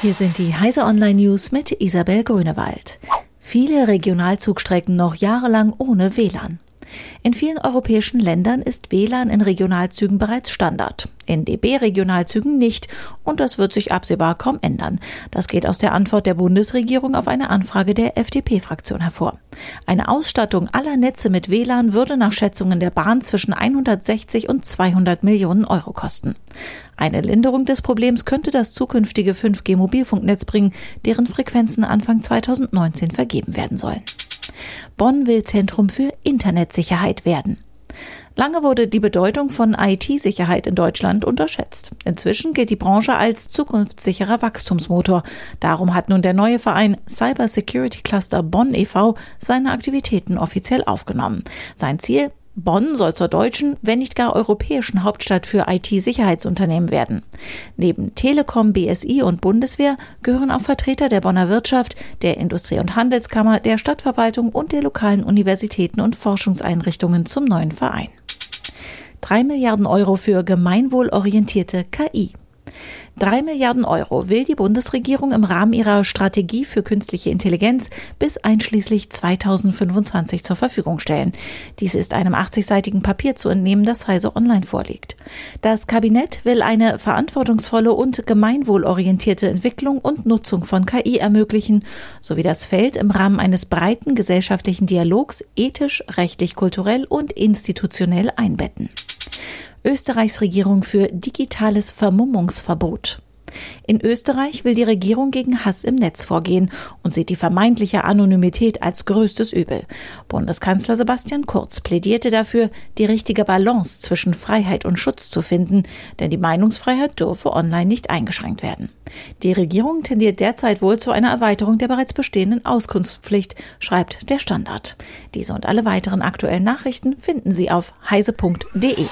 Hier sind die Heise Online News mit Isabel Grünewald. Viele Regionalzugstrecken noch jahrelang ohne WLAN. In vielen europäischen Ländern ist WLAN in Regionalzügen bereits Standard, in DB-Regionalzügen nicht und das wird sich absehbar kaum ändern. Das geht aus der Antwort der Bundesregierung auf eine Anfrage der FDP-Fraktion hervor. Eine Ausstattung aller Netze mit WLAN würde nach Schätzungen der Bahn zwischen 160 und 200 Millionen Euro kosten. Eine Linderung des Problems könnte das zukünftige 5G-Mobilfunknetz bringen, deren Frequenzen Anfang 2019 vergeben werden sollen. Bonn will Zentrum für Internetsicherheit werden. Lange wurde die Bedeutung von IT-Sicherheit in Deutschland unterschätzt. Inzwischen gilt die Branche als zukunftssicherer Wachstumsmotor. Darum hat nun der neue Verein Cyber Security Cluster Bonn e.V. seine Aktivitäten offiziell aufgenommen. Sein Ziel, Bonn soll zur deutschen, wenn nicht gar europäischen Hauptstadt für IT-Sicherheitsunternehmen werden. Neben Telekom, BSI und Bundeswehr gehören auch Vertreter der Bonner Wirtschaft, der Industrie- und Handelskammer, der Stadtverwaltung und der lokalen Universitäten und Forschungseinrichtungen zum neuen Verein. Drei Milliarden Euro für gemeinwohlorientierte KI. Drei Milliarden Euro will die Bundesregierung im Rahmen ihrer Strategie für künstliche Intelligenz bis einschließlich 2025 zur Verfügung stellen. Dies ist einem 80-seitigen Papier zu entnehmen, das Heise Online vorliegt. Das Kabinett will eine verantwortungsvolle und gemeinwohlorientierte Entwicklung und Nutzung von KI ermöglichen, sowie das Feld im Rahmen eines breiten gesellschaftlichen Dialogs ethisch, rechtlich, kulturell und institutionell einbetten. Österreichs Regierung für digitales Vermummungsverbot. In Österreich will die Regierung gegen Hass im Netz vorgehen und sieht die vermeintliche Anonymität als größtes Übel. Bundeskanzler Sebastian Kurz plädierte dafür, die richtige Balance zwischen Freiheit und Schutz zu finden, denn die Meinungsfreiheit dürfe online nicht eingeschränkt werden. Die Regierung tendiert derzeit wohl zu einer Erweiterung der bereits bestehenden Auskunftspflicht, schreibt der Standard. Diese und alle weiteren aktuellen Nachrichten finden Sie auf heise.de.